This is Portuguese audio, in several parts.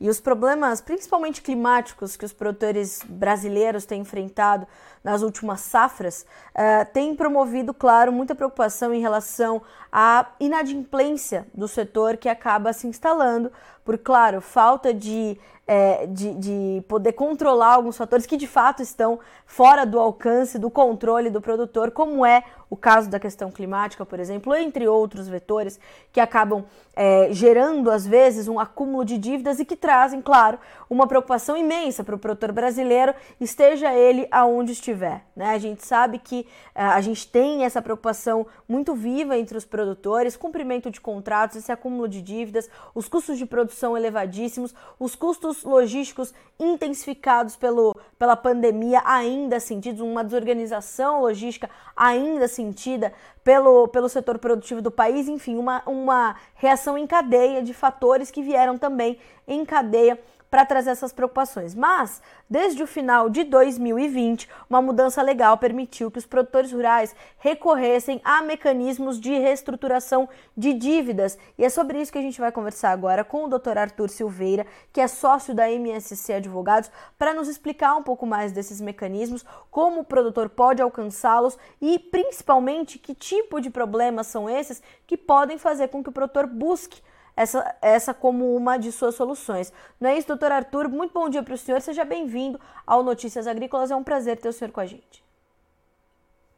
e os problemas, principalmente climáticos, que os produtores brasileiros têm enfrentado nas últimas safras, uh, têm promovido, claro, muita preocupação em relação à inadimplência do setor que acaba se instalando, por, claro, falta de é, de, de, poder controlar alguns fatores que de fato estão fora do alcance, do controle do produtor, como é o caso da questão climática, por exemplo, entre outros vetores que acabam é, gerando, às vezes, um acúmulo de dívidas e que trazem, claro, uma preocupação imensa para o produtor brasileiro, esteja ele aonde estiver. Né? A gente sabe que é, a gente tem essa preocupação muito viva entre os produtores, cumprimento de contratos, esse acúmulo de dívidas, os custos de produção elevadíssimos, os custos logísticos intensificados pelo, pela pandemia ainda sentidos, uma desorganização logística ainda sentida pelo, pelo setor produtivo do país, enfim, uma, uma reação em cadeia de fatores que vieram também em cadeia para trazer essas preocupações. Mas, desde o final de 2020, uma mudança legal permitiu que os produtores rurais recorressem a mecanismos de reestruturação de dívidas. E é sobre isso que a gente vai conversar agora com o Dr. Arthur Silveira, que é sócio da MSC Advogados, para nos explicar um pouco mais desses mecanismos, como o produtor pode alcançá-los e, principalmente, que tipo de problemas são esses que podem fazer com que o produtor busque essa, essa como uma de suas soluções. Não é isso, doutor Arthur? Muito bom dia para o senhor, seja bem-vindo ao Notícias Agrícolas, é um prazer ter o senhor com a gente.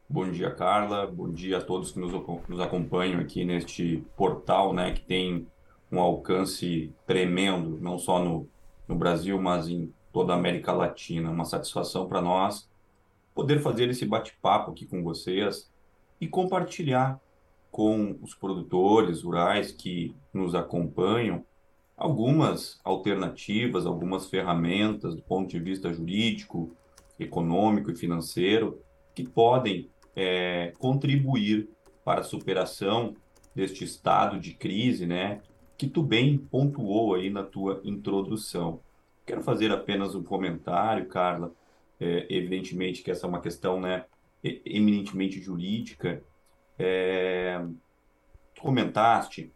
Bom dia, Carla, bom dia a todos que nos, nos acompanham aqui neste portal, né, que tem um alcance tremendo, não só no, no Brasil, mas em toda a América Latina. Uma satisfação para nós poder fazer esse bate-papo aqui com vocês e compartilhar com os produtores rurais que nos acompanham algumas alternativas, algumas ferramentas do ponto de vista jurídico, econômico e financeiro que podem é, contribuir para a superação deste estado de crise, né? Que tu bem pontuou aí na tua introdução. Quero fazer apenas um comentário, Carla. É, evidentemente que essa é uma questão, né, eminentemente jurídica é, comentaste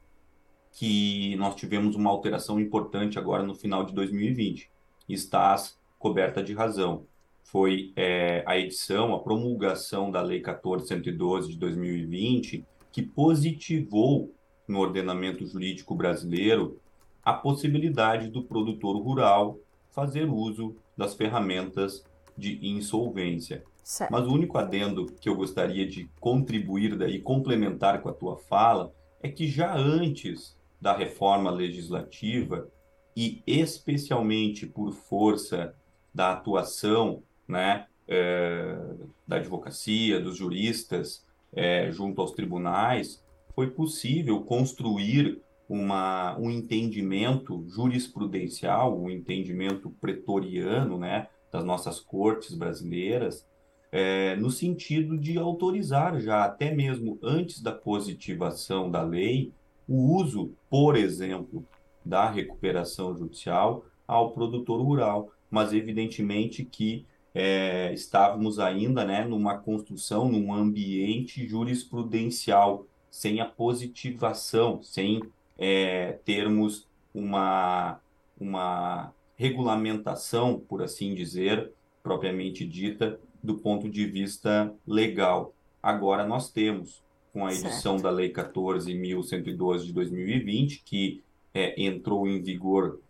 que nós tivemos uma alteração importante agora no final de 2020. Estás coberta de razão. Foi é, a edição, a promulgação da Lei 14.112 de 2020 que positivou no ordenamento jurídico brasileiro a possibilidade do produtor rural fazer uso das ferramentas de insolvência. Certo. Mas o único adendo que eu gostaria de contribuir daí, complementar com a tua fala, é que já antes da reforma legislativa, e especialmente por força da atuação né, é, da advocacia, dos juristas, é, junto aos tribunais, foi possível construir uma, um entendimento jurisprudencial, um entendimento pretoriano né, das nossas cortes brasileiras, é, no sentido de autorizar já, até mesmo antes da positivação da lei, o uso, por exemplo, da recuperação judicial ao produtor rural. Mas, evidentemente, que é, estávamos ainda né, numa construção, num ambiente jurisprudencial, sem a positivação, sem é, termos uma, uma regulamentação, por assim dizer, propriamente dita, do ponto de vista legal. Agora nós temos, com a edição certo. da Lei 14.112 de 2020, que é, entrou em vigor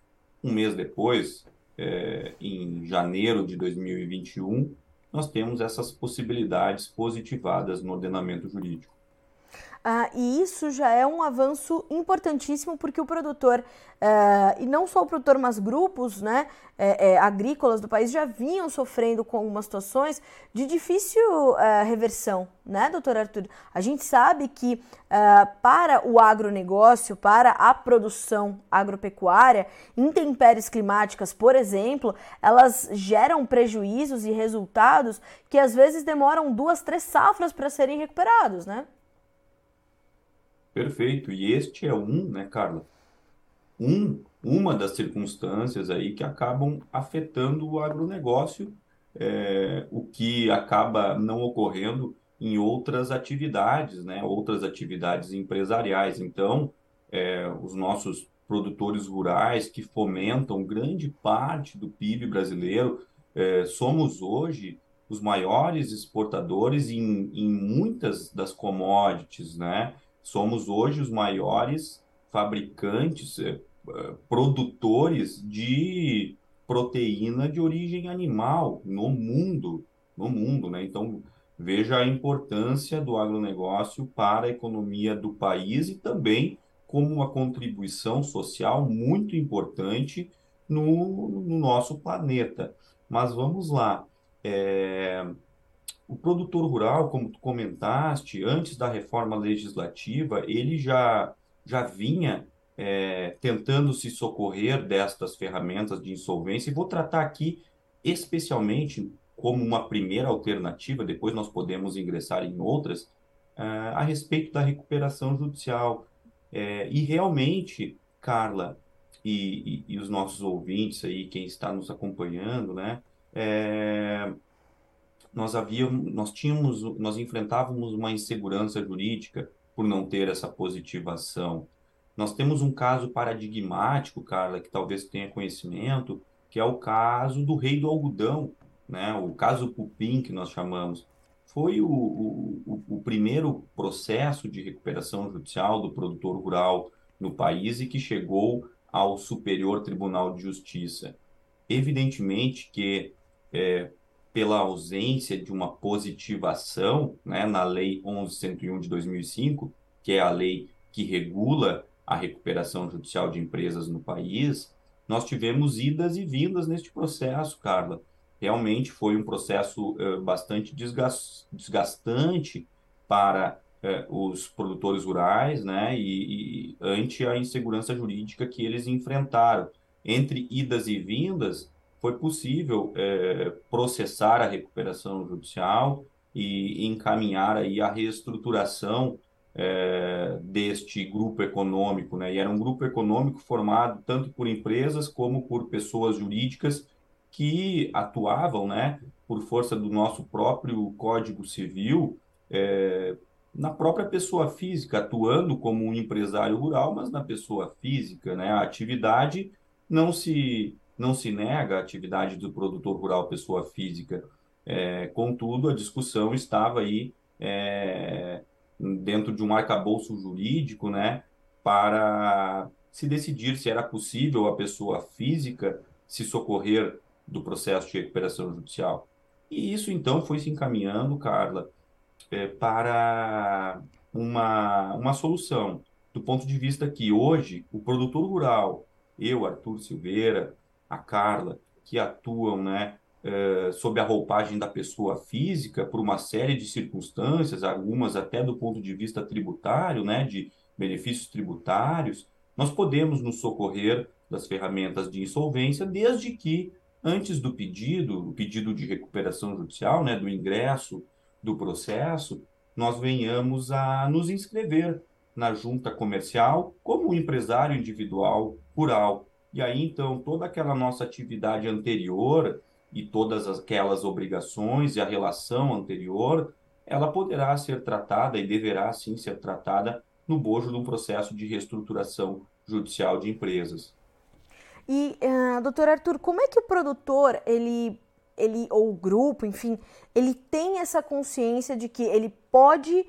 um mês depois, é, em janeiro de 2021, nós temos essas possibilidades positivadas no ordenamento jurídico. Ah, e isso já é um avanço importantíssimo porque o produtor, eh, e não só o produtor, mas grupos né, é, é, agrícolas do país já vinham sofrendo com algumas situações de difícil eh, reversão, né, doutor Arthur? A gente sabe que para o agronegócio, para a produção agropecuária, intempéries climáticas, por exemplo, elas geram prejuízos e resultados que às vezes demoram duas, três safras para serem recuperados, né? Perfeito. E este é um, né, Carla? Um, uma das circunstâncias aí que acabam afetando o agronegócio, é, o que acaba não ocorrendo em outras atividades, né, outras atividades empresariais. Então, é, os nossos produtores rurais que fomentam grande parte do PIB brasileiro. É, somos hoje os maiores exportadores em, em muitas das commodities, né? Somos hoje os maiores fabricantes, é, é produtores de proteína de origem animal no mundo, no mundo, né? Então, veja a importância do agronegócio para a economia do país e também como uma contribuição social muito importante no, no nosso planeta. Mas vamos lá. É, o produtor rural, como tu comentaste, antes da reforma legislativa, ele já, já vinha é, tentando se socorrer destas ferramentas de insolvência, e vou tratar aqui especialmente como uma primeira alternativa, depois nós podemos ingressar em outras, é, a respeito da recuperação judicial. É, e realmente, Carla e, e, e, os nossos ouvintes aí, quem está nos acompanhando, né, é, nós havíamos, nós tínhamos, nós enfrentávamos uma insegurança jurídica por não ter essa positivação. Nós temos um caso paradigmático, Carla, que talvez tenha conhecimento, que é o caso do rei do algodão, né? o caso Pupim, que nós chamamos. Foi o, o, o primeiro processo de recuperação judicial do produtor rural no país e que chegou ao Superior Tribunal de Justiça. Evidentemente que, é, pela ausência de uma positivação né, na Lei 1101 de 2005, que é a lei que regula a recuperação judicial de empresas no país, nós tivemos idas e vindas neste processo, Carla. Realmente foi um processo uh, bastante desgastante para uh, os produtores rurais, né, e, e, ante a insegurança jurídica que eles enfrentaram. Entre idas e vindas, foi possível uh, processar a recuperação judicial e encaminhar aí a reestruturação é, deste grupo econômico, né? E era um grupo econômico formado tanto por empresas como por pessoas jurídicas que atuavam, né, por força do nosso próprio Código Civil, é, na própria pessoa física, atuando como um empresário rural, mas na pessoa física, né? A atividade não se não se nega a atividade do produtor rural pessoa física. É, contudo, a discussão estava aí é, dentro de um arcabouço jurídico, né, para se decidir se era possível a pessoa física se socorrer do processo de recuperação judicial. E isso, então, foi se encaminhando, Carla, é, para uma, uma solução, do ponto de vista que hoje o produtor rural, eu, Arthur Silveira, a Carla, que atuam né, eh, sob a roupagem da pessoa física por uma série de circunstâncias, algumas até do ponto de vista tributário, né, de benefícios tributários, nós podemos nos socorrer das ferramentas de insolvência, desde que antes do pedido, o pedido de recuperação judicial, né, do ingresso do processo, nós venhamos a nos inscrever na junta comercial como empresário individual rural. E aí, então, toda aquela nossa atividade anterior, e todas aquelas obrigações e a relação anterior, ela poderá ser tratada e deverá sim ser tratada no bojo de um processo de reestruturação judicial de empresas. E, uh, doutor Arthur, como é que o produtor, ele, ele, ou o grupo, enfim, ele tem essa consciência de que ele pode uh,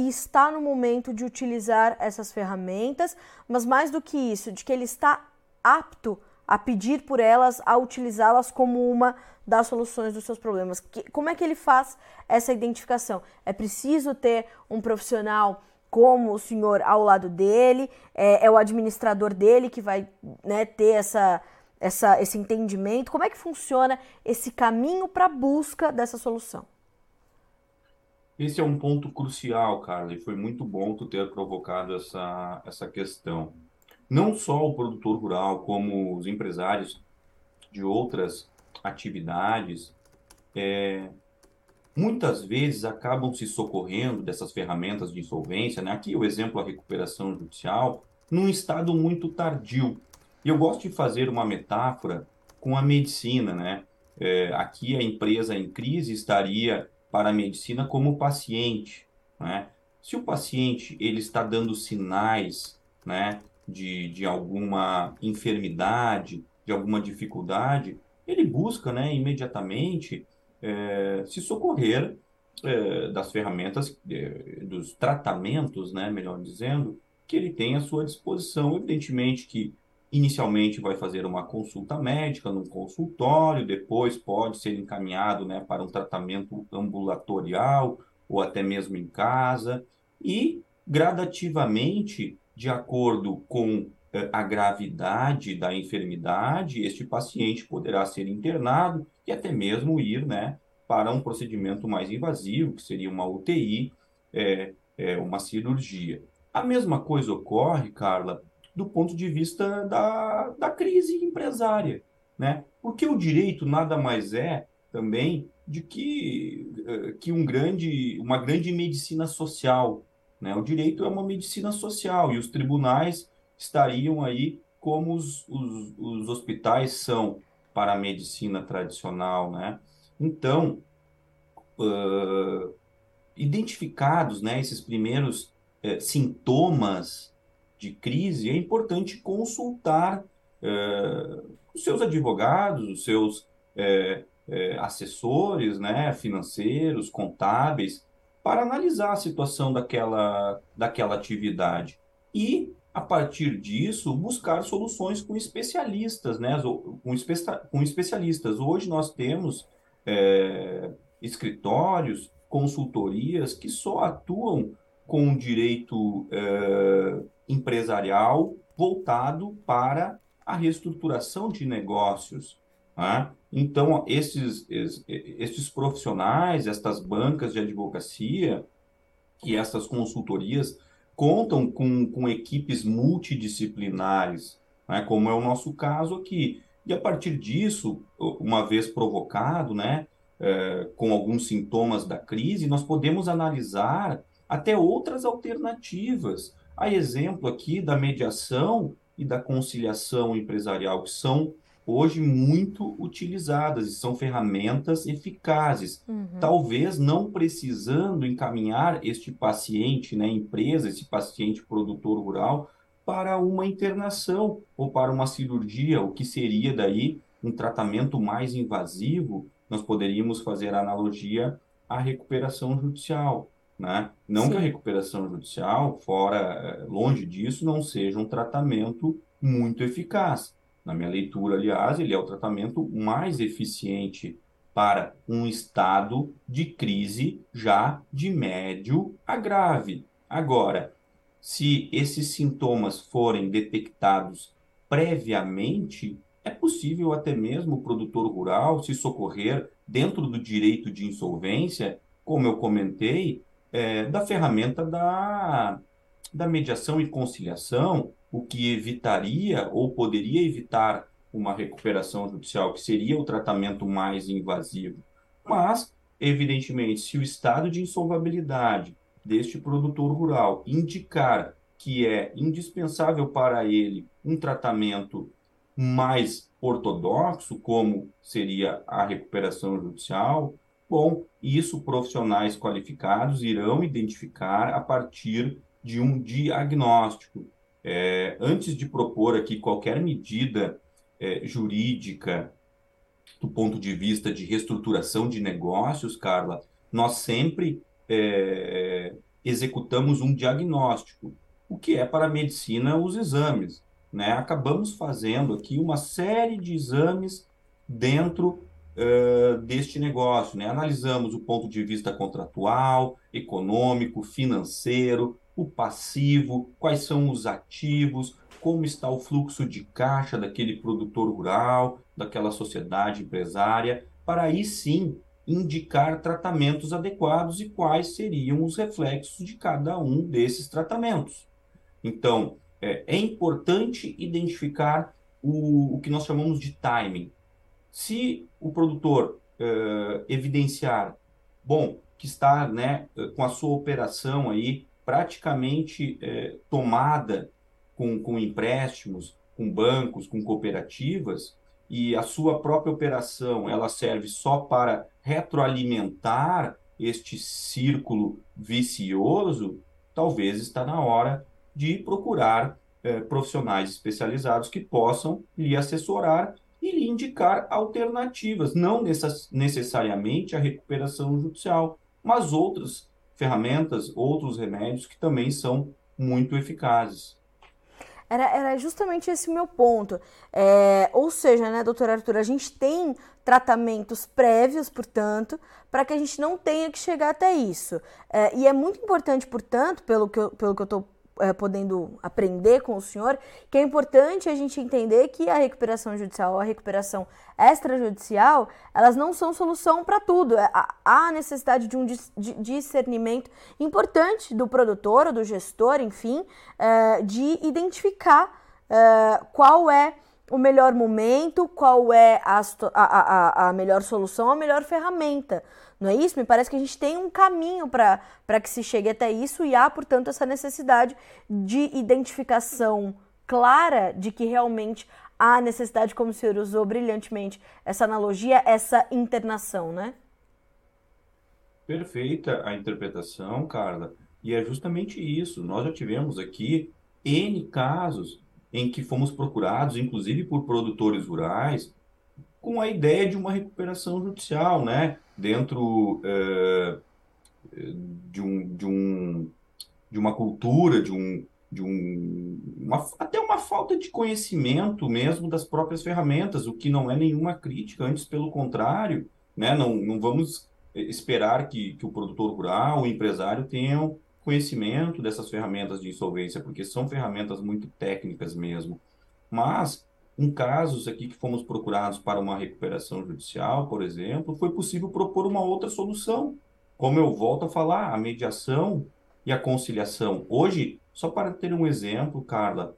e está no momento de utilizar essas ferramentas, mas mais do que isso, de que ele está apto a pedir por elas, a utilizá-las como uma das soluções dos seus problemas. Que, como é que ele faz essa identificação? É preciso ter um profissional como o senhor ao lado dele, é, é o administrador dele que vai né, ter essa, essa, esse entendimento. Como é que funciona esse caminho para a busca dessa solução? Esse é um ponto crucial, Carla, e foi muito bom tu ter provocado essa, essa questão não só o produtor rural, como os empresários de outras atividades, é, muitas vezes acabam se socorrendo dessas ferramentas de insolvência, né? aqui o exemplo a recuperação judicial, num estado muito tardio. E eu gosto de fazer uma metáfora com a medicina, né? É, aqui a empresa em crise estaria para a medicina como paciente, né? Se o paciente ele está dando sinais, né, de, de alguma enfermidade, de alguma dificuldade, ele busca né, imediatamente é, se socorrer é, das ferramentas, é, dos tratamentos, né, melhor dizendo, que ele tem à sua disposição. Evidentemente que inicialmente vai fazer uma consulta médica num consultório, depois pode ser encaminhado né, para um tratamento ambulatorial ou até mesmo em casa, e gradativamente, de acordo com eh, a gravidade da enfermidade, este paciente poderá ser internado e até mesmo ir né, para um procedimento mais invasivo, que seria uma UTI, é, é, uma cirurgia. A mesma coisa ocorre, Carla, do ponto de vista da, da crise empresária, né? Porque o direito nada mais é também de que, eh, que um grande, uma grande medicina social, né? O direito é uma medicina social e os tribunais estariam aí como os, os, os hospitais são para a medicina tradicional, né? Então, uh, identificados, né, esses primeiros uh, sintomas de crise, é importante consultar uh, os seus advogados, os seus assessores, né, financeiros, contábeis, para analisar a situação daquela, daquela atividade. E a partir disso, buscar soluções com especialistas, né? Com, espe com especialistas. Hoje nós temos é, escritórios, consultorias que só atuam com direito é, empresarial voltado para a reestruturação de negócios. Né? Então, esses, esses, profissionais, estas bancas de advocacia e essas consultorias contam com, com equipes multidisciplinares, né, como é o nosso caso aqui. E a partir disso, uma vez provocado, né, é, com alguns sintomas da crise, nós podemos analisar até outras alternativas. A exemplo aqui da mediação e da conciliação empresarial, que são hoje muito utilizadas e são ferramentas eficazes. Uhum. Talvez não precisando encaminhar este paciente, né, empresa, esse paciente produtor rural, para uma internação ou para uma cirurgia, o que seria daí um tratamento mais invasivo, nós poderíamos fazer analogia à recuperação judicial. Né? Não Sim. que a recuperação judicial, fora, eh, longe disso, não seja um tratamento muito eficaz na minha leitura, aliás, ele é o tratamento mais eficiente para um estado de crise já de médio a grave. Agora, se esses sintomas forem detectados previamente, é possível até mesmo o produtor rural se socorrer dentro do direito de insolvência, como eu comentei, é, da ferramenta da, da mediação e conciliação, o que evitaria ou poderia evitar uma recuperação judicial, que seria o tratamento mais invasivo. Mas, evidentemente, se o estado de insolvabilidade deste produtor rural indicar que é indispensável para ele um tratamento mais ortodoxo, como seria a recuperação judicial, bom, isso profissionais qualificados irão identificar a partir de um diagnóstico é, antes de propor aqui qualquer medida é, jurídica do ponto de vista de reestruturação de negócios, Carla, nós sempre é, executamos um diagnóstico, o que é para a medicina os exames. Né? Acabamos fazendo aqui uma série de exames dentro uh, deste negócio. Né? Analisamos o ponto de vista contratual, econômico, financeiro, o passivo, quais são os ativos, como está o fluxo de caixa daquele produtor rural, daquela sociedade empresária, para aí sim indicar tratamentos adequados e quais seriam os reflexos de cada um desses tratamentos. Então, é, é importante identificar o, o, que nós chamamos de timing. Se o produtor é, evidenciar, bom, que está né, com a sua operação aí praticamente é, tomada com, com empréstimos, com bancos, com cooperativas, e a sua própria operação ela serve só para retroalimentar este círculo vicioso, talvez está na hora de procurar é, profissionais especializados que possam lhe assessorar e lhe indicar alternativas, não necess necessariamente a recuperação judicial, mas outras ferramentas, outros remédios que também são muito eficazes. Era, era justamente esse o meu ponto. É, ou seja, né, doutor Arthur, a gente tem tratamentos prévios, portanto, para que a gente não tenha que chegar até isso. É, e é muito importante, portanto, pelo que eu, pelo que eu estou é, podendo aprender com o senhor, que é importante a gente entender que a recuperação judicial, a recuperação extrajudicial, elas não são solução para tudo. É, há necessidade de um discernimento importante do produtor ou do gestor, enfim, é, de identificar é, qual é o melhor momento, qual é a, a, a, melhor solução, a melhor ferramenta. Não é isso? Me parece que a gente tem um caminho para que se chegue até isso e há, portanto, essa necessidade de identificação clara de que realmente há necessidade, como o senhor usou brilhantemente essa analogia, essa internação, né? Perfeita a interpretação, Carla. E é justamente isso. Nós já tivemos aqui N casos em que fomos procurados, inclusive por produtores rurais, com a ideia de uma recuperação judicial, né? Dentro é, de, um, de, um, de uma cultura, de um, de um uma, até uma falta de conhecimento mesmo das próprias ferramentas, o que não é nenhuma crítica, antes pelo contrário, né? Não, não vamos esperar que, que o produtor rural, o empresário tenham conhecimento dessas ferramentas de insolvência, porque são ferramentas muito técnicas mesmo. Mas em casos aqui que fomos procurados para uma recuperação judicial, por exemplo, foi possível propor uma outra solução. Como eu volto a falar, a mediação e a conciliação. Hoje, só para ter um exemplo, Carla,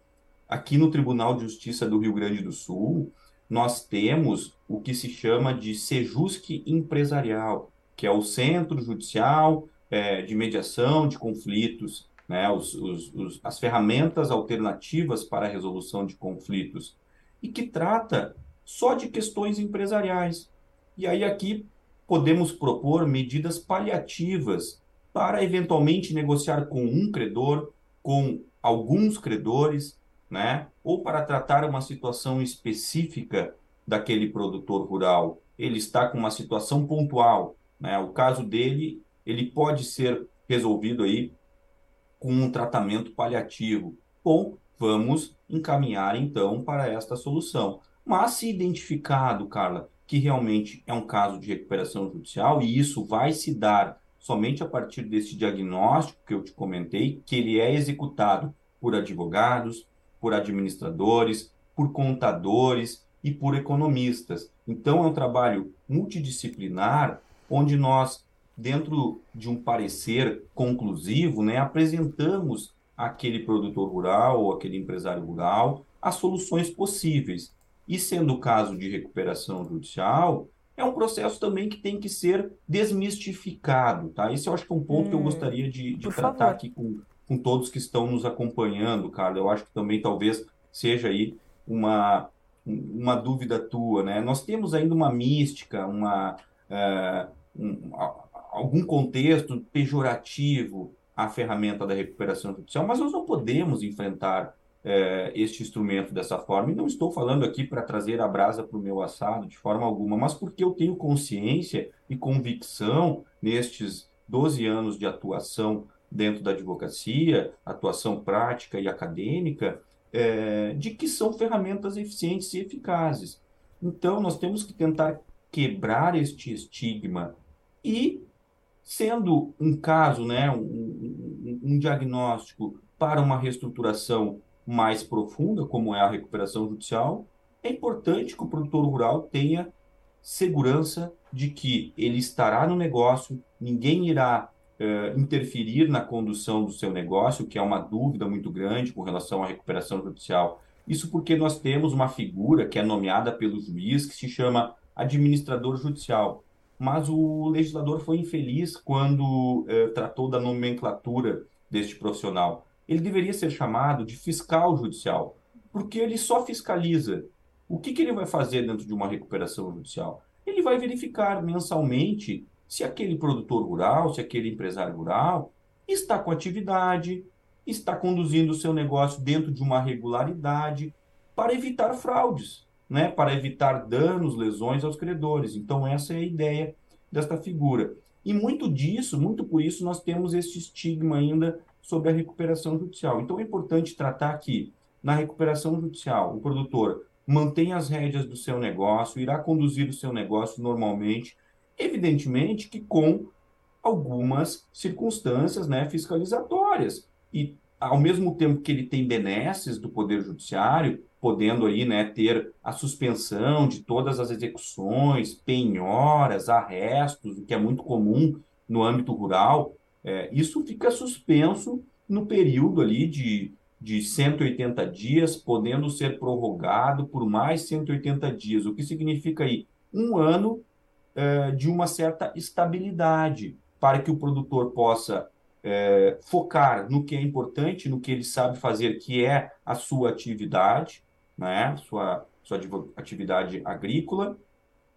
aqui no Tribunal de Justiça do Rio Grande do Sul, nós temos o que se chama de Sejusque Empresarial, que é o Centro Judicial é, de Mediação de Conflitos, né, os, os, os, as ferramentas alternativas para a resolução de conflitos e que trata só de questões empresariais. E aí aqui podemos propor medidas paliativas para eventualmente negociar com um credor, com alguns credores, né? Ou para tratar uma situação específica daquele produtor rural. Ele está com uma situação pontual, né? O caso dele, ele pode ser resolvido aí com um tratamento paliativo. Bom, vamos encaminhar então para esta solução. Mas se identificado, Carla, que realmente é um caso de recuperação judicial e isso vai se dar somente a partir desse diagnóstico que eu te comentei, que ele é executado por advogados, por administradores, por contadores e por economistas. Então é um trabalho multidisciplinar onde nós dentro de um parecer conclusivo, né, apresentamos aquele produtor rural ou aquele empresário rural as soluções possíveis. E sendo o caso de recuperação judicial, é um processo também que tem que ser desmistificado, tá? Esse eu acho que é um ponto hum, que eu hum, gostaria de, de tratar favor. aqui com, com todos que estão nos acompanhando, Carla. Eu acho que também talvez seja aí uma, uma dúvida tua, né? Nós temos ainda uma mística, uma, uh, um, algum contexto pejorativo a ferramenta da recuperação judicial, mas nós não podemos enfrentar é, este instrumento dessa forma. E não estou falando aqui para trazer a brasa para o meu assado de forma alguma, mas porque eu tenho consciência e convicção nestes 12 anos de atuação dentro da advocacia, atuação prática e acadêmica, é, de que são ferramentas eficientes e eficazes. Então, nós temos que tentar quebrar este estigma e Sendo um caso, né, um, um, diagnóstico para uma reestruturação mais profunda, como é a recuperação judicial, é importante que o produtor rural tenha segurança de que ele estará no negócio, ninguém irá eh, interferir na condução do seu negócio, que é uma dúvida muito grande com relação à recuperação judicial. Isso porque nós temos uma figura que é nomeada pelo juiz, que se chama administrador judicial mas o legislador foi infeliz quando eh, tratou da nomenclatura deste profissional. Ele deveria ser chamado de fiscal judicial, porque ele só fiscaliza. O que, que ele vai fazer dentro de uma recuperação judicial? Ele vai verificar mensalmente se aquele produtor rural, se aquele empresário rural está com atividade, está conduzindo o seu negócio dentro de uma regularidade para evitar fraudes, né? para evitar danos, lesões aos credores. Então, essa é a ideia desta figura. E muito disso, muito por isso, nós temos esse estigma ainda sobre a recuperação judicial. Então, é importante tratar que, na recuperação judicial, o produtor mantém as rédeas do seu negócio, irá conduzir o seu negócio normalmente, evidentemente que com algumas circunstâncias né, fiscalizatórias. E, ao mesmo tempo que ele tem benesses do Poder Judiciário, podendo aí, né, ter a suspensão de todas as execuções, penhoras, arrestos, o que é muito comum no âmbito rural, é, isso fica suspenso no período ali de, de 180 dias, podendo ser prorrogado por mais 180 dias, o que significa aí um ano é, de uma certa estabilidade para que o produtor possa é, focar no que é importante, no que ele sabe fazer, que é a sua atividade, né? sua, sua atividade agrícola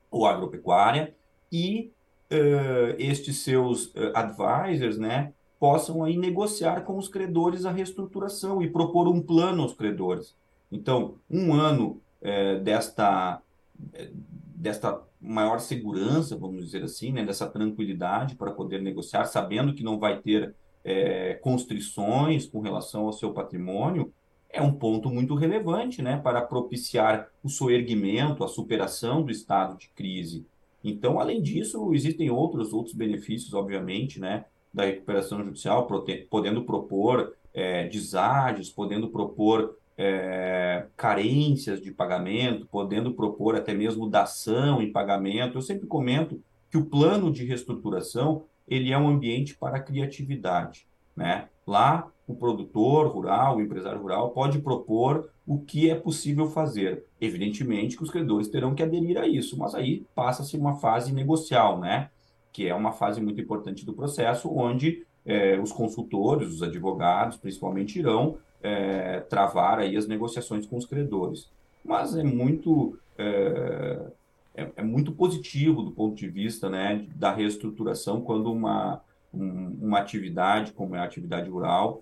ou agropecuária, e uh, estes seus uh, advisors né, possam aí negociar com os credores a reestruturação e propor um plano aos credores. Então, um ano uh, desta, desta maior segurança, vamos dizer assim, né, dessa tranquilidade para poder negociar, sabendo que não vai ter é, constrições com relação ao seu patrimônio, é um ponto muito relevante né, para propiciar o soerguimento, a superação do estado de crise. Então, além disso, existem outros, outros benefícios, obviamente, né, da recuperação judicial, podendo propor é, deságios, podendo propor é, carências de pagamento, podendo propor até mesmo dação em pagamento. Eu sempre comento que o plano de reestruturação ele é um ambiente para criatividade. Né? Lá, o produtor rural, o empresário rural, pode propor o que é possível fazer. Evidentemente que os credores terão que aderir a isso, mas aí passa-se uma fase negocial, né? que é uma fase muito importante do processo, onde é, os consultores, os advogados, principalmente, irão é, travar aí as negociações com os credores. Mas é muito, é, é, é, muito positivo do ponto de vista né, da reestruturação quando uma, um, uma atividade, como é a atividade rural,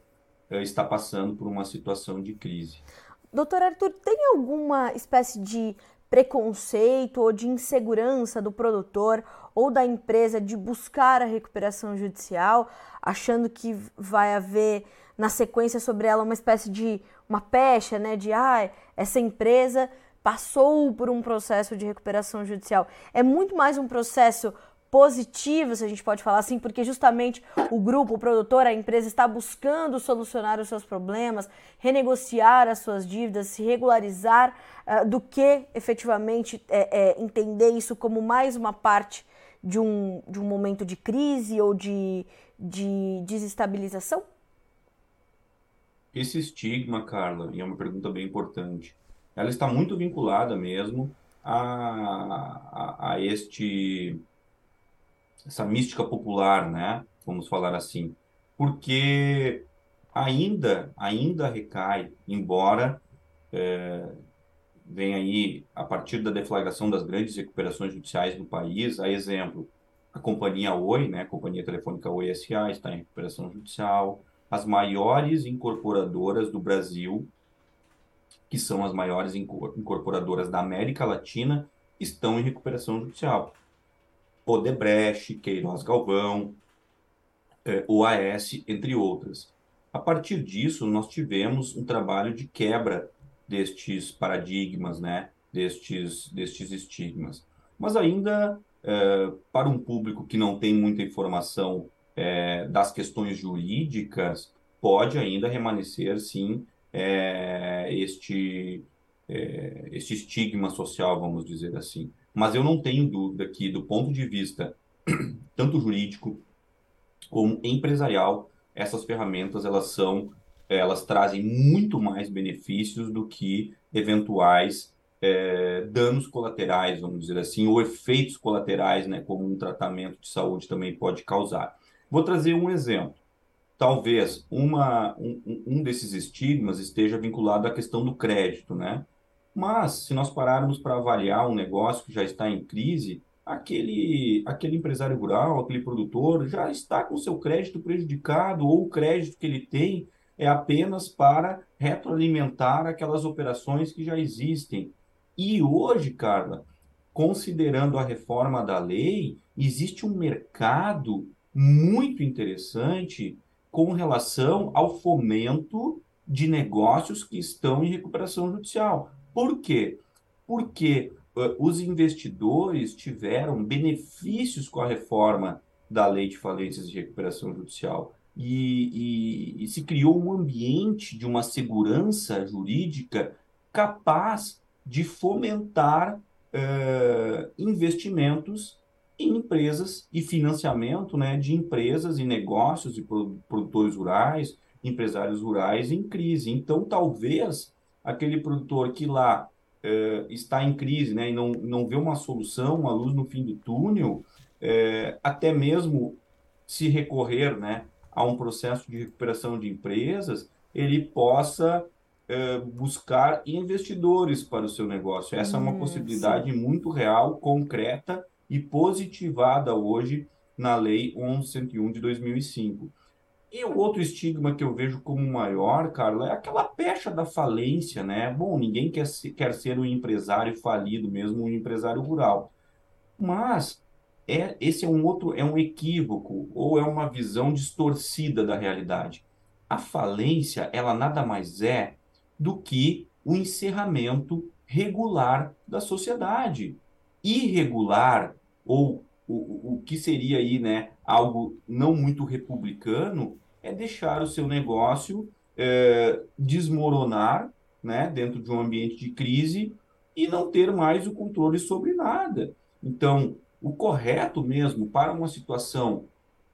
é, está passando por uma situação de crise. Doutor Arthur, tem alguma espécie de preconceito ou de insegurança do produtor ou da empresa de buscar a recuperação judicial, achando que vai haver na sequência sobre ela uma espécie de uma pecha, né, de ah, essa empresa passou por um processo de recuperação judicial. É muito mais um processo positivo, se a gente pode falar assim, porque justamente o grupo, o produtor, a empresa está buscando solucionar os seus problemas, renegociar as suas dívidas, se regularizar, uh, do que efetivamente é, é, entender isso como mais uma parte de um, de um momento de crise ou de, de desestabilização? Esse estigma, Carla, e é uma pergunta bem importante, ela está muito vinculada mesmo a, a, a este essa mística popular, né? Vamos falar assim, porque ainda ainda recai, embora é, venha aí a partir da deflagração das grandes recuperações judiciais do país, a exemplo a companhia Oi, né? A companhia telefônica Oi SA está em recuperação judicial, as maiores incorporadoras do Brasil, que são as maiores incorporadoras da América Latina, estão em recuperação judicial. Odebrecht, Queiroz Galvão, eh, OAS, entre outras. A partir disso, nós tivemos um trabalho de quebra destes paradigmas, né? destes, destes estigmas. Mas ainda, eh, para um público que não tem muita informação eh, das questões jurídicas, pode ainda remanescer, sim, este, este estigma social, vamos dizer assim. Mas eu não tenho dúvida que, do ponto de vista tanto jurídico como empresarial, essas ferramentas elas são, elas trazem muito mais benefícios do que eventuais é, danos colaterais, vamos dizer assim, ou efeitos colaterais, né, como um tratamento de saúde também pode causar. Vou trazer um exemplo. Talvez uma, um, um desses estigmas esteja vinculado à questão do crédito, né? Mas, se nós pararmos para avaliar um negócio que já está em crise, aquele, aquele empresário rural, aquele produtor, já está com seu crédito prejudicado ou o crédito que ele tem é apenas para retroalimentar aquelas operações que já existem. E hoje, Carla, considerando a reforma da lei, existe um mercado muito interessante com relação ao fomento de negócios que estão em recuperação judicial. Por quê? Porque uh, os investidores tiveram benefícios com a reforma da lei de falências e recuperação judicial. E, e, e se criou um ambiente de uma segurança jurídica capaz de fomentar uh, investimentos em empresas e financiamento né, de empresas e negócios de produtores rurais, empresários rurais em crise. Então, talvez aquele produtor que lá uh, está em crise né, e não, não vê uma solução, uma luz no fim do túnel, uh, até mesmo se recorrer né, a um processo de recuperação de empresas, ele possa uh, buscar investidores para o seu negócio. Essa hum, é uma hum, possibilidade sim. muito real, concreta e positivada hoje na Lei 1101 de 2005. E o outro estigma que eu vejo como maior, Carla, é aquela pecha da falência, né? Bom, ninguém quer ser, quer ser um empresário falido, mesmo um empresário rural. Mas é, esse é um outro, é um equívoco ou é uma visão distorcida da realidade. A falência, ela nada mais é do que o encerramento regular da sociedade. Irregular ou o, o que seria aí, né, algo não muito republicano é deixar o seu negócio é, desmoronar né, dentro de um ambiente de crise e não ter mais o controle sobre nada. Então, o correto mesmo para uma situação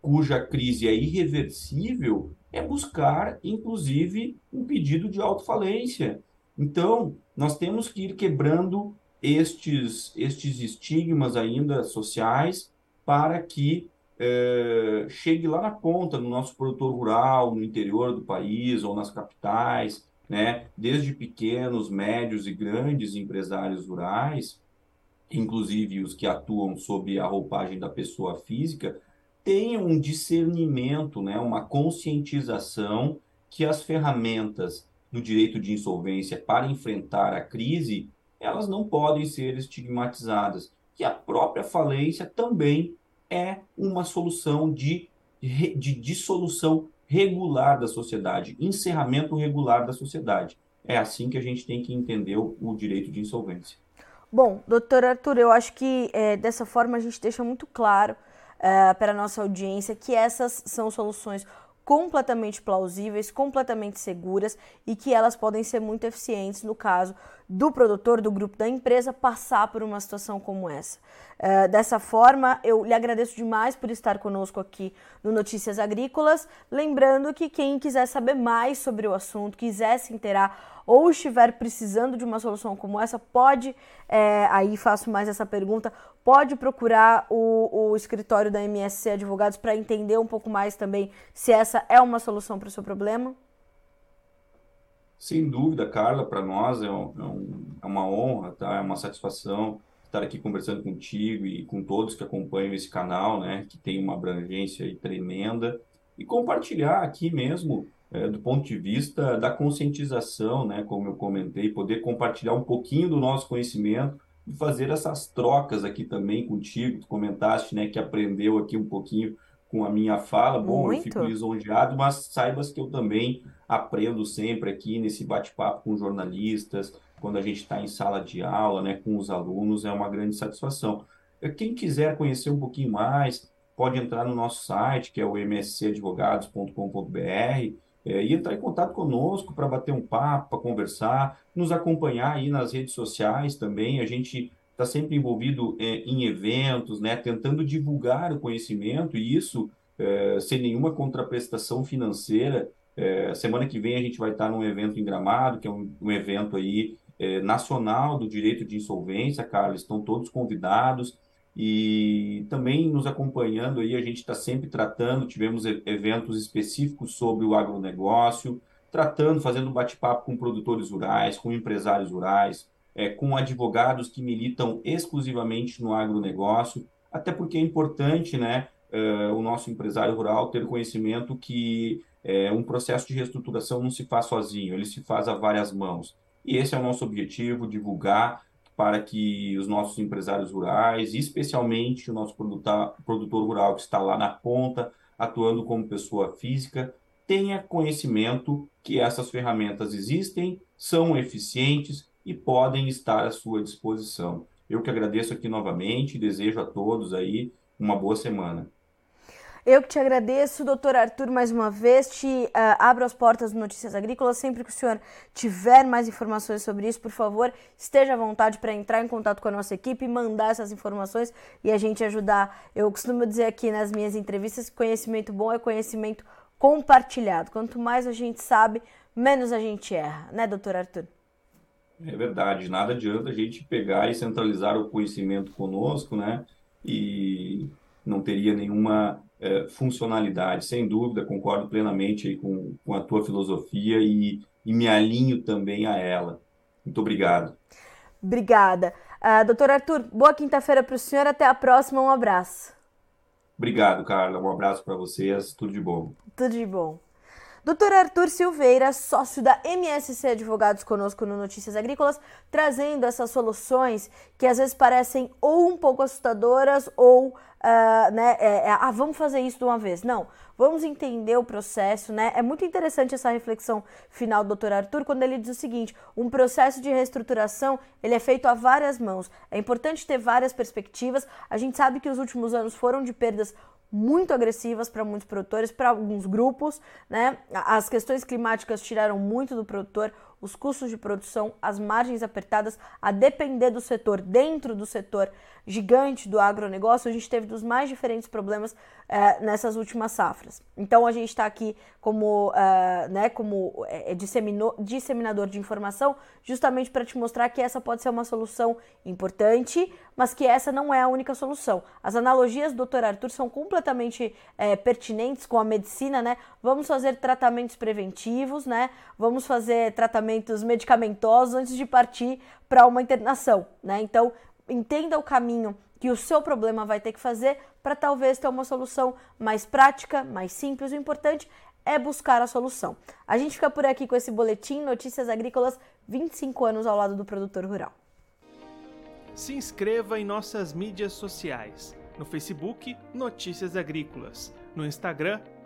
cuja crise é irreversível é buscar, inclusive, um pedido de autofalência. Então, nós temos que ir quebrando estes, estes estigmas ainda sociais para que é, chegue lá na ponta, no nosso produtor rural, no interior do país ou nas capitais, né? desde pequenos, médios e grandes empresários rurais, inclusive os que atuam sob a roupagem da pessoa física, tenham um discernimento, né? uma conscientização que as ferramentas do direito de insolvência para enfrentar a crise, elas não podem ser estigmatizadas, que a própria falência também é uma solução de, de dissolução regular da sociedade, encerramento regular da sociedade. É assim que a gente tem que entender o, o direito de insolvência. Bom, doutor Arthur, eu acho que é, dessa forma a gente deixa muito claro é, para a nossa audiência que essas são soluções completamente plausíveis, completamente seguras e que elas podem ser muito eficientes no caso do produtor, do grupo da empresa passar por uma situação como essa. Uh, dessa forma, eu lhe agradeço demais por estar conosco aqui no Notícias Agrícolas. Lembrando que quem quiser saber mais sobre o assunto, quiser se inteirar ou estiver precisando de uma solução como essa, pode, é, aí faço mais essa pergunta, pode procurar o, o escritório da MSC Advogados para entender um pouco mais também se essa é uma solução para o seu problema? Sem dúvida, Carla, para nós é, é, um, é, uma honra, tá? é uma satisfação estar aqui conversando contigo e com todos que acompanham esse canal, né, que tem uma abrangência tremenda, e compartilhar aqui mesmo, é, do ponto de vista da conscientização, né, como eu comentei, poder compartilhar um pouquinho do nosso conhecimento e fazer essas trocas aqui também contigo. Tu comentaste, né, que aprendeu aqui um pouquinho com a minha fala. Bom, Muito. eu fico lisonjeado, mas saibas que eu também aprendo sempre aqui nesse bate-papo com jornalistas, quando a gente está em sala de aula, né, com os alunos, é uma grande satisfação. Quem quiser conhecer um pouquinho mais, pode entrar no nosso site, que é o mscadvogados.com.br, é, e entrar em contato conosco para bater um papo, para conversar, nos acompanhar aí nas redes sociais também. A gente está sempre envolvido é, em eventos, né, tentando divulgar o conhecimento, e isso é, sem nenhuma contraprestação financeira. É, semana que vem a gente vai estar num evento em Gramado, que é um, um evento aí é, nacional do direito de insolvência, Carlos, estão todos convidados e também nos acompanhando aí, a gente está sempre tratando, tivemos eventos específicos sobre o agronegócio, tratando, fazendo bate-papo com produtores rurais, com empresários rurais, é, com advogados que militam exclusivamente no agronegócio, até porque é importante, né, uh, o nosso empresário rural ter conhecimento que É, um processo de reestruturação não se faz sozinho, ele se faz a várias mãos. E esse é o nosso objetivo, divulgar para que os nossos empresários rurais, especialmente o nosso produtor, produtor rural que está lá na ponta, atuando como pessoa física, tenha conhecimento que essas ferramentas existem, são eficientes e podem estar à sua disposição. Eu que agradeço aqui novamente, desejo a todos aí uma boa semana. Eu que te agradeço, doutor Arthur, mais uma vez. Te uh, abro as portas do Notícias Agrícolas. Sempre que o senhor tiver mais informações sobre isso, por favor, esteja à vontade para entrar em contato com a nossa equipe mandar essas informações e a gente ajudar. Eu costumo dizer aqui nas minhas entrevistas que conhecimento bom é conhecimento compartilhado. Quanto mais a gente sabe, menos a gente erra, né, doutor Arthur? É verdade, nada adianta a gente pegar e centralizar o conhecimento conosco, né? E não teria nenhuma é, funcionalidade. Sem dúvida, concordo plenamente com, com a tua filosofia e, e me alinho também a ela. Muito obrigado. Obrigada. Uh, doutor Arthur, boa quinta-feira para o senhor. Até a próxima. Um abraço. Obrigado, Carla. Um abraço para vocês. Tudo de bom. Tudo de bom. Doutor Arthur Silveira, sócio da MSC Advogados conosco no Notícias Agrícolas, trazendo essas soluções que às vezes parecem ou um pouco assustadoras ou uh, né, é, é, ah, vamos fazer isso de uma vez. Não, vamos entender o processo, né? É muito interessante essa reflexão final do Dr. Arthur quando ele diz o seguinte: um processo de reestruturação ele é feito a várias mãos. É importante ter várias perspectivas. A gente sabe que os últimos anos foram de perdas muito agressivas para muitos produtores, para alguns grupos, né? As questões climáticas tiraram muito do produtor, os custos de produção, as margens apertadas, a depender do setor, dentro do setor gigante do agronegócio, a gente teve dos mais diferentes problemas é, nessas últimas safras. Então a gente está aqui como, uh, né, como é, disseminador de informação, justamente para te mostrar que essa pode ser uma solução importante, mas que essa não é a única solução. As analogias do Dr. Arthur são completamente pertinentes com a medicina, né? Vamos fazer tratamentos preventivos, né? Vamos fazer tratamentos medicamentosos antes de partir para uma internação, né? Então entenda o caminho que o seu problema vai ter que fazer para talvez ter uma solução mais prática, mais simples. O importante é buscar a solução. A gente fica por aqui com esse boletim Notícias Agrícolas 25 anos ao lado do produtor rural. Se inscreva em nossas mídias sociais. No Facebook, Notícias Agrícolas. No Instagram,